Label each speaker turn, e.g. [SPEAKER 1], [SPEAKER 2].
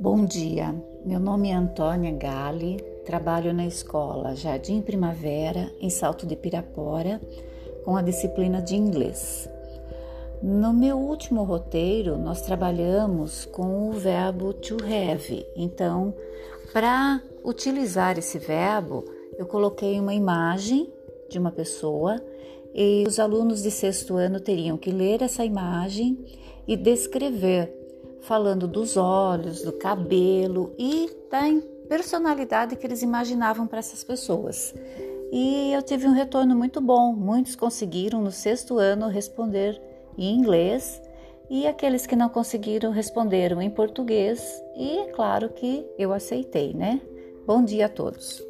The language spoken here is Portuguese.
[SPEAKER 1] Bom dia, meu nome é Antônia Gali, trabalho na escola Jardim Primavera, em Salto de Pirapora, com a disciplina de inglês. No meu último roteiro, nós trabalhamos com o verbo to have. Então, para utilizar esse verbo, eu coloquei uma imagem de uma pessoa e os alunos de sexto ano teriam que ler essa imagem e descrever falando dos olhos, do cabelo e da personalidade que eles imaginavam para essas pessoas. E eu tive um retorno muito bom. Muitos conseguiram no sexto ano responder em inglês e aqueles que não conseguiram responderam em português. E é claro que eu aceitei, né? Bom dia a todos.